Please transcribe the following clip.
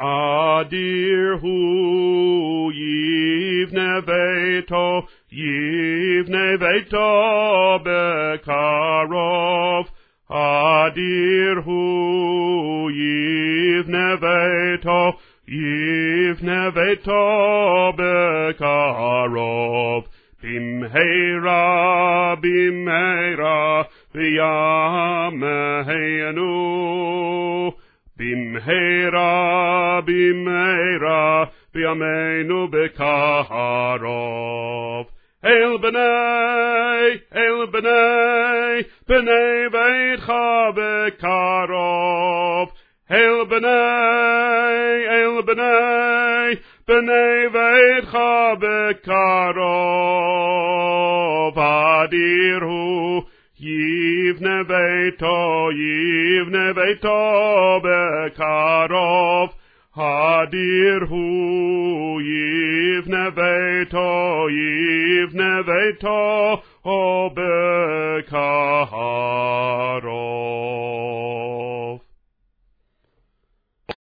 אדיר הוא יבנה ביתו, יבנה ביתו בקרוב. אדיר הוא יבנה ביתו, יבנה ביתו בקרוב. במהרה, במהרה, בימינו. במהרה Bimheira, b'yameinu bekarov. El b'nei, el b'nei, b'nei veitcha bekarov. El b'nei, el b'nei, b'nei veitcha bekarov. Adirhu, yivne veito, yivne veito bekarov. Yivne veito, yivne veito, o bekarov.